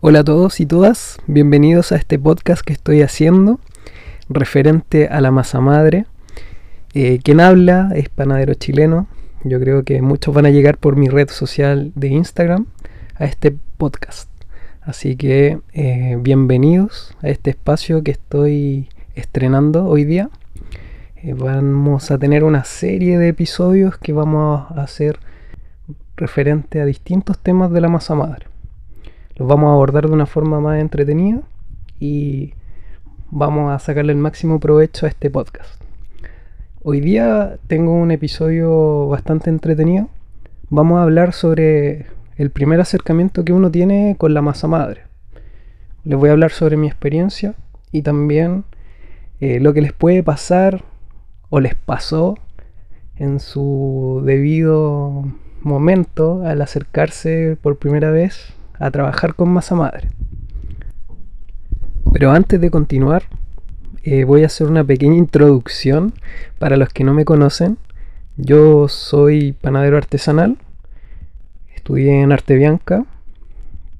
Hola a todos y todas, bienvenidos a este podcast que estoy haciendo referente a la masa madre. Eh, quien habla es panadero chileno. Yo creo que muchos van a llegar por mi red social de Instagram a este podcast. Así que eh, bienvenidos a este espacio que estoy estrenando hoy día. Eh, vamos a tener una serie de episodios que vamos a hacer referente a distintos temas de la masa madre los vamos a abordar de una forma más entretenida y vamos a sacarle el máximo provecho a este podcast. Hoy día tengo un episodio bastante entretenido. Vamos a hablar sobre el primer acercamiento que uno tiene con la masa madre. Les voy a hablar sobre mi experiencia y también eh, lo que les puede pasar o les pasó en su debido momento al acercarse por primera vez a trabajar con masa madre. Pero antes de continuar, eh, voy a hacer una pequeña introducción para los que no me conocen. Yo soy panadero artesanal, estudié en Arte Bianca,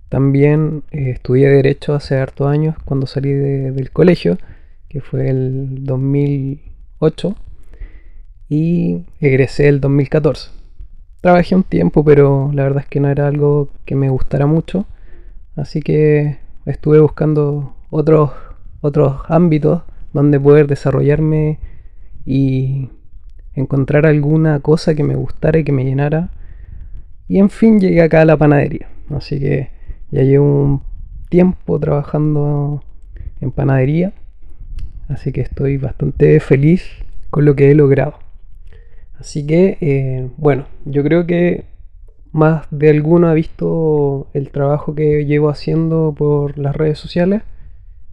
también eh, estudié Derecho hace hartos años cuando salí del colegio, que fue el 2008, y egresé el 2014 trabajé un tiempo, pero la verdad es que no era algo que me gustara mucho. Así que estuve buscando otros, otros ámbitos donde poder desarrollarme y encontrar alguna cosa que me gustara y que me llenara. Y en fin llegué acá a la panadería. Así que ya llevo un tiempo trabajando en panadería. Así que estoy bastante feliz con lo que he logrado. Así que, eh, bueno, yo creo que más de alguno ha visto el trabajo que llevo haciendo por las redes sociales,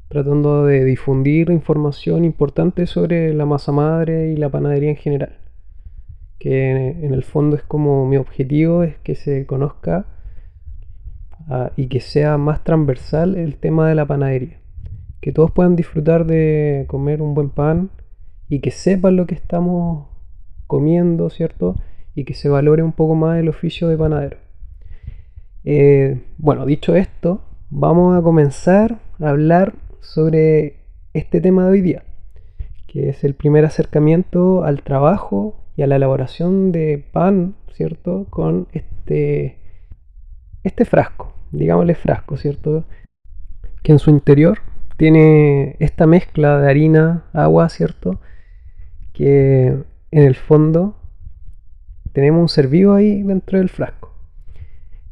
tratando de difundir información importante sobre la masa madre y la panadería en general. Que en el fondo es como mi objetivo es que se conozca ah, y que sea más transversal el tema de la panadería. Que todos puedan disfrutar de comer un buen pan y que sepan lo que estamos comiendo, ¿cierto? Y que se valore un poco más el oficio de panadero. Eh, bueno, dicho esto, vamos a comenzar a hablar sobre este tema de hoy día, que es el primer acercamiento al trabajo y a la elaboración de pan, ¿cierto? Con este, este frasco, digámosle frasco, ¿cierto? Que en su interior tiene esta mezcla de harina, agua, ¿cierto? Que en el fondo tenemos un ser vivo ahí dentro del frasco.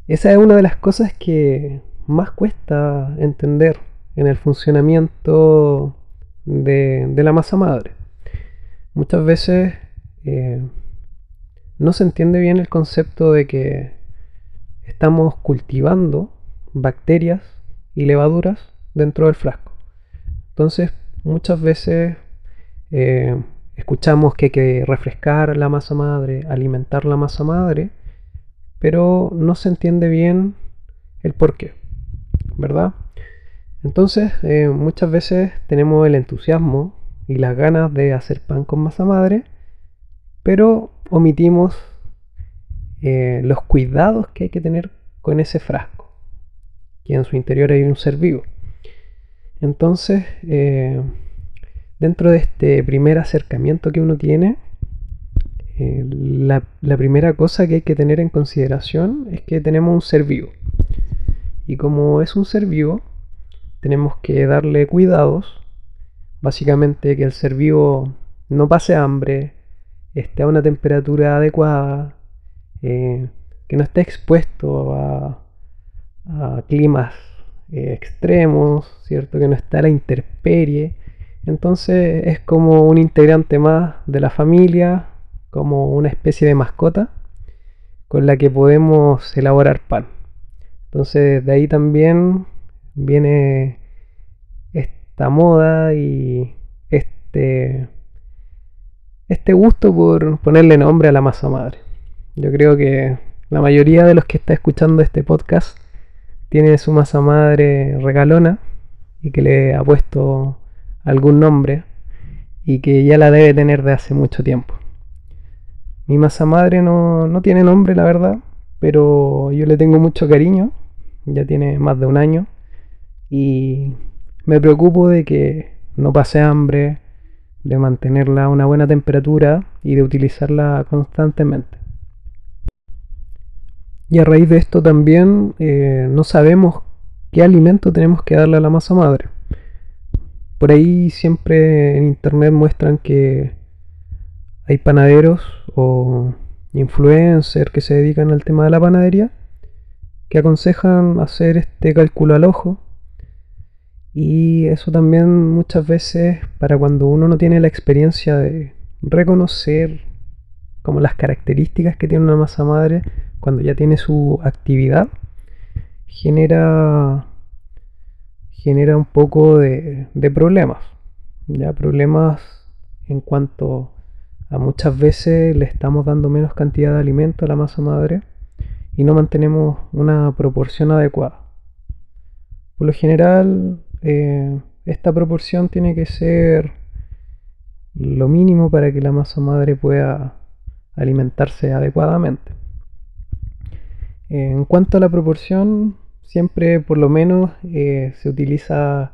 Esa es una de las cosas que más cuesta entender en el funcionamiento de, la masa madre. Muchas veces eh, no se entiende bien el concepto de que estamos cultivando bacterias y levaduras dentro del frasco. Entonces, muchas veces eh, Escuchamos que hay que refrescar la masa madre, alimentar la masa madre, pero no se entiende bien el por qué, ¿verdad? Entonces, eh, muchas veces tenemos el entusiasmo y las ganas de hacer pan con masa madre, pero omitimos eh, los cuidados que hay que tener con ese frasco, que en su interior hay un ser vivo. Entonces, eh, dentro de este primer acercamiento que uno tiene, eh, la, primera cosa que hay que tener en consideración es que tenemos un ser vivo. Y como es un ser vivo, tenemos que darle cuidados. Básicamente que el ser vivo no pase hambre, esté a una temperatura adecuada, eh, que no esté expuesto a, climas eh, extremos, ¿cierto? Que no esté a la intemperie entonces es como un integrante más de la familia, como una especie de mascota con la que podemos elaborar pan. Entonces de ahí también viene esta moda y este, este gusto por ponerle nombre a la masa madre. Yo creo que la mayoría de los que está escuchando este podcast tiene su masa madre regalona y que le ha puesto algún nombre y que ya la debe tener de hace mucho tiempo. Mi masa madre no, no tiene nombre, la verdad, pero yo le tengo mucho cariño, ya tiene más de un año, y me preocupo de que no pase hambre, de mantenerla a una buena temperatura y de utilizarla constantemente. Y a raíz de esto también eh, no sabemos qué alimento tenemos que darle a la masa madre. Por ahí siempre en internet muestran que hay panaderos o influencers que se dedican al tema de la panadería que aconsejan hacer este cálculo al ojo y eso también muchas veces para cuando uno no tiene la experiencia de reconocer como las características que tiene una masa madre cuando ya tiene su actividad, genera, genera un poco de, problemas. Ya problemas en cuanto a muchas veces le estamos dando menos cantidad de alimento a la masa madre y no mantenemos una proporción adecuada. Por lo general, eh, esta proporción tiene que ser lo mínimo para que la masa madre pueda alimentarse adecuadamente. En cuanto a la proporción, siempre por lo menos eh, se utiliza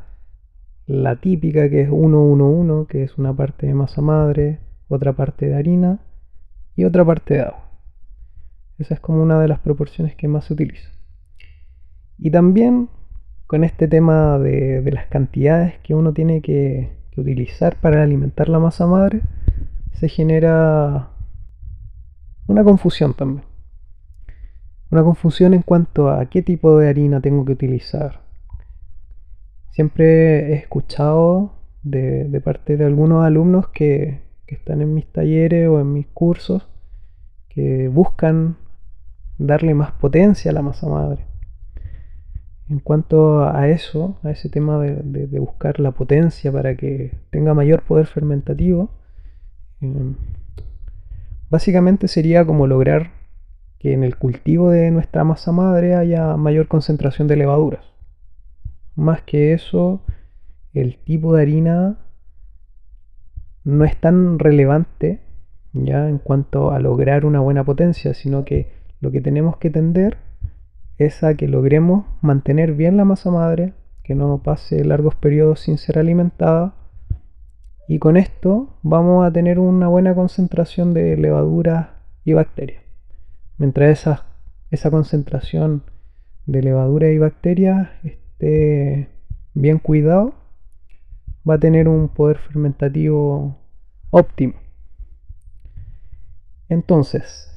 la típica que es 1-1-1, que es una parte de masa madre, otra parte de harina y otra parte de agua. Esa es como una de las proporciones que más se utiliza. Y también con este tema de, las cantidades que uno tiene que, utilizar para alimentar la masa madre, se genera una confusión también. Una confusión en cuanto a qué tipo de harina tengo que utilizar. Siempre he escuchado de, parte de algunos alumnos que, están en mis talleres o en mis cursos que buscan darle más potencia a la masa madre. En cuanto a eso, a ese tema de, buscar la potencia para que tenga mayor poder fermentativo, em, básicamente sería como lograr que en el cultivo de nuestra masa madre haya mayor concentración de levaduras. Más que eso, el tipo de harina no es tan relevante ya en cuanto a lograr una buena potencia, sino que lo que tenemos que tender es a que logremos mantener bien la masa madre, que no pase largos periodos sin ser alimentada. Y con esto vamos a tener una buena concentración de levaduras y bacterias. Mientras esa, esa concentración de levaduras y bacterias esté bien cuidado, va a tener un poder fermentativo óptimo. Entonces,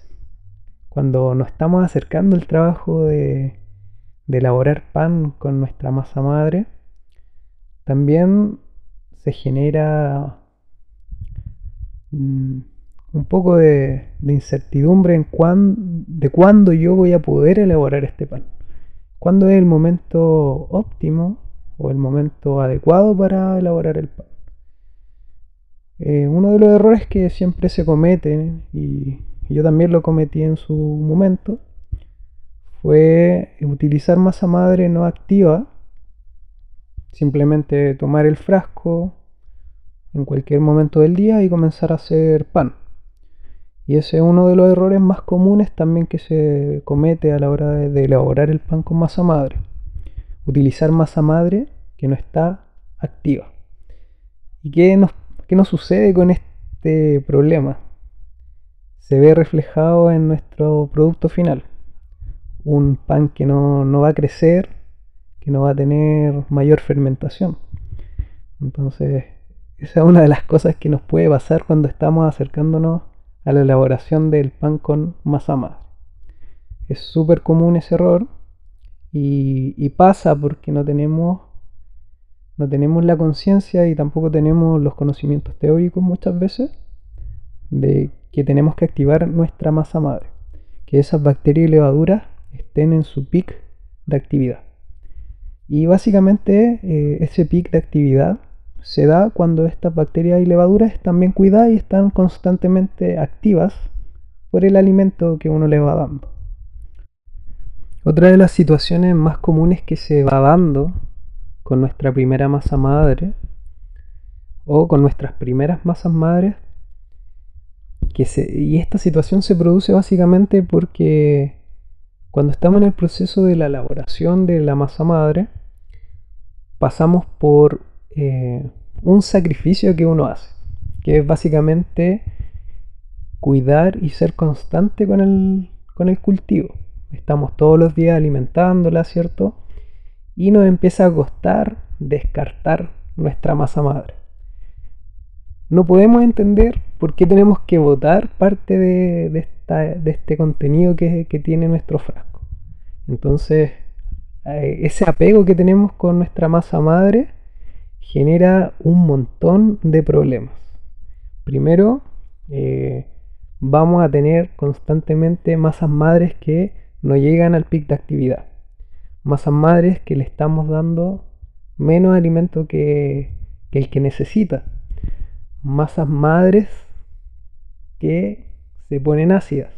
cuando nos estamos acercando al trabajo de, elaborar pan con nuestra masa madre, también se genera mm, un poco de, incertidumbre en de cuándo yo voy a poder elaborar este pan. ¿Cuándo es el momento óptimo o el momento adecuado para elaborar el pan? Eh, uno de los errores que siempre se cometen y yo también lo cometí en su momento, fue utilizar masa madre no activa, simplemente tomar el frasco en cualquier momento del día y comenzar a hacer pan. Y ese es uno de los errores más comunes también que se comete a la hora de, elaborar el pan con masa madre. Utilizar masa madre que no está activa. ¿Y qué nos, qué nos sucede con este problema? se ve reflejado en nuestro producto final. Un pan que no, va a crecer, que no va a tener mayor fermentación. Entonces, esa es una de las cosas que nos puede pasar cuando estamos acercándonos a la elaboración del pan con masa madre. Es súper común ese error y, pasa porque no tenemos, no tenemos la conciencia y tampoco tenemos los conocimientos teóricos muchas veces de que tenemos que activar nuestra masa madre, que esas bacterias y levaduras estén en su pic de actividad. Y básicamente eh, ese pic de actividad se da cuando estas bacterias y levaduras están bien cuidadas y están constantemente activas por el alimento que uno le va dando. Otra de las situaciones más comunes que se va dando con nuestra primera masa madre o con nuestras primeras masas madres. Que y esta situación se produce básicamente porque cuando estamos en el proceso de la elaboración de la masa madre, pasamos por eh, un sacrificio que uno hace, que es básicamente cuidar y ser constante con el, con el cultivo. Estamos todos los días alimentándola, ¿cierto? Y nos empieza a costar descartar nuestra masa madre. No podemos entender por qué tenemos que votar parte de, este contenido que, que tiene nuestro frasco. Entonces, eh, ese apego que tenemos con nuestra masa madre genera un montón de problemas. Primero, eh, vamos a tener constantemente masas madres que no llegan al pic de actividad. Masas madres que le estamos dando menos alimento que, el que necesita. Masas madres que se ponen ácidas.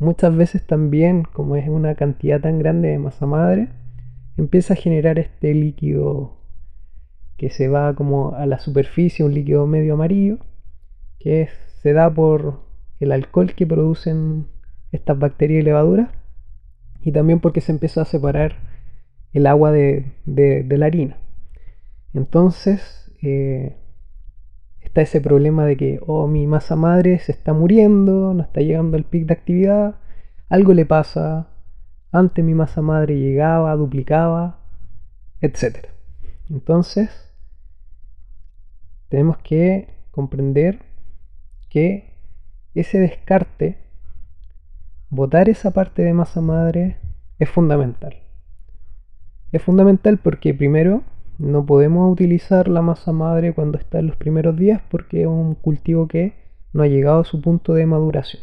Muchas veces también, como es una cantidad tan grande de masa madre, empieza a generar este líquido que se va como a la superficie, un líquido medio amarillo, que se da por el alcohol que producen estas bacterias y levaduras, y también porque se empieza a separar el agua de, la harina. Entonces, eh, está ese problema de que, oh, mi masa madre se está muriendo, no está llegando al pic de actividad, algo le pasa, antes mi masa madre llegaba, duplicaba, etc. Entonces, tenemos que comprender que ese descarte, botar esa parte de masa madre, es fundamental. Es fundamental porque primero no podemos utilizar la masa madre cuando está en los primeros días porque es un cultivo que no ha llegado a su punto de maduración.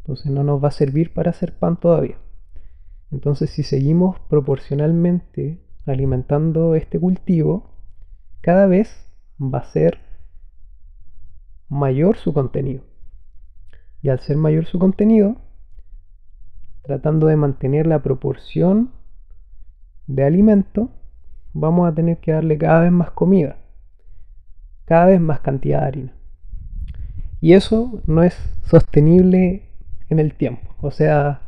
Entonces no nos va a servir para hacer pan todavía. Entonces si seguimos proporcionalmente alimentando este cultivo, cada vez va a ser mayor su contenido. Y al ser mayor su contenido, tratando de mantener la proporción de alimento, vamos a tener que darle cada vez más comida, cada vez más cantidad de harina. Y eso no es sostenible en el tiempo. O sea,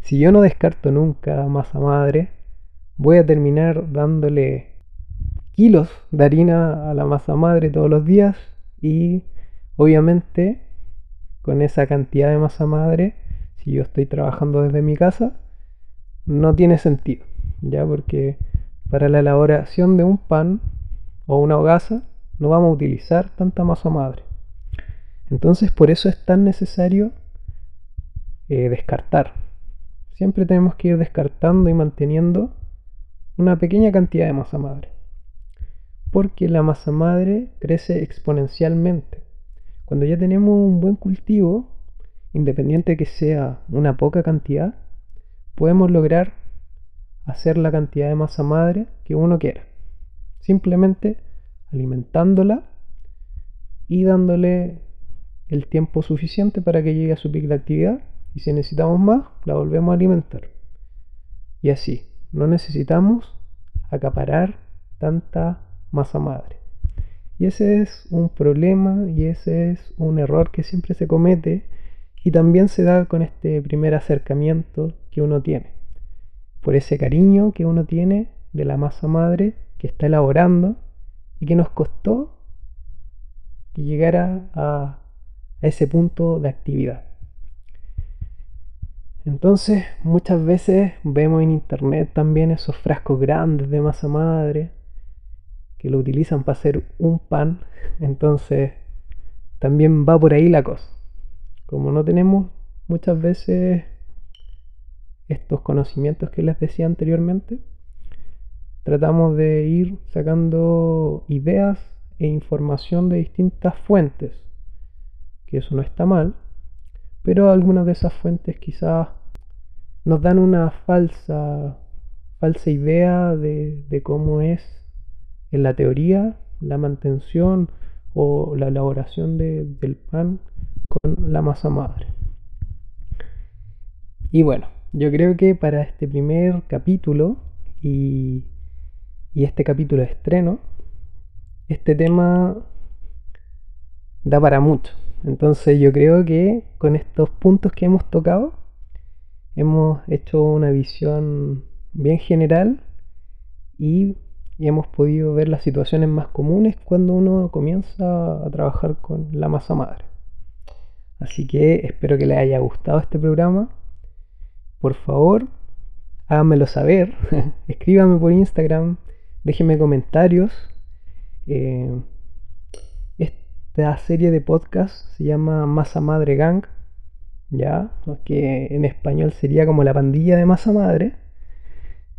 si yo no descarto nunca masa madre, voy a terminar dándole kilos de harina a la masa madre todos los días y obviamente con esa cantidad de masa madre, si yo estoy trabajando desde mi casa, no tiene sentido, ya porque para la elaboración de un pan o una hogaza no vamos a utilizar tanta masa madre. Entonces por eso es tan necesario eh, descartar. Siempre tenemos que ir descartando y manteniendo una pequeña cantidad de masa madre. Porque la masa madre crece exponencialmente. Cuando ya tenemos un buen cultivo, independiente de que sea una poca cantidad, podemos lograr hacer la cantidad de masa madre que uno quiera. Simplemente alimentándola y dándole el tiempo suficiente para que llegue a su pico de actividad y si necesitamos más, la volvemos a alimentar. Y así, no necesitamos acaparar tanta masa madre. Y ese es un problema y ese es un error que siempre se comete y también se da con este primer acercamiento que uno tiene. Por ese cariño que uno tiene de la masa madre que está elaborando y que nos costó que llegara a, ese punto de actividad. Entonces muchas veces vemos en internet también esos frascos grandes de masa madre que lo utilizan para hacer un pan. Entonces también va por ahí la cosa. Como no tenemos muchas veces estos conocimientos que les decía anteriormente, tratamos de ir sacando ideas e información de distintas fuentes, que eso no está mal, pero algunas de esas fuentes quizás nos dan una falsa, falsa idea de, de cómo es en la teoría la mantención o la elaboración del pan con la masa madre. Y bueno, yo creo que para este primer capítulo y, y este capítulo de estreno, este tema da para mucho. Entonces yo creo que con estos puntos que hemos tocado, hemos hecho una visión bien general y, hemos podido ver las situaciones más comunes cuando uno comienza a trabajar con la masa madre. Así que espero que les haya gustado este programa. Por favor, háganmelo saber. Escríbanme por Instagram. Déjenme comentarios. Eh, esta serie de podcast se llama Masa Madre Gang. Ya, que en español sería como la pandilla de masa madre.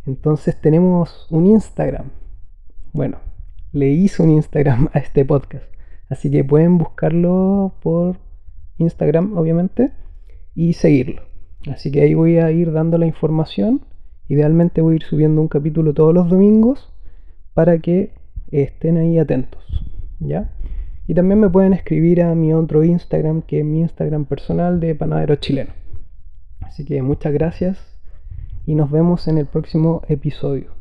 Entonces tenemos un Instagram. Bueno, le hice un Instagram a este podcast. Así que pueden buscarlo por Instagram, obviamente, y seguirlo. Así que ahí voy a ir dando la información. Idealmente voy a ir subiendo un capítulo todos los domingos para que estén ahí atentos. ¿Ya? Y también me pueden escribir a mi otro Instagram, que es mi Instagram personal de panadero chileno. Así que muchas gracias y nos vemos en el próximo episodio.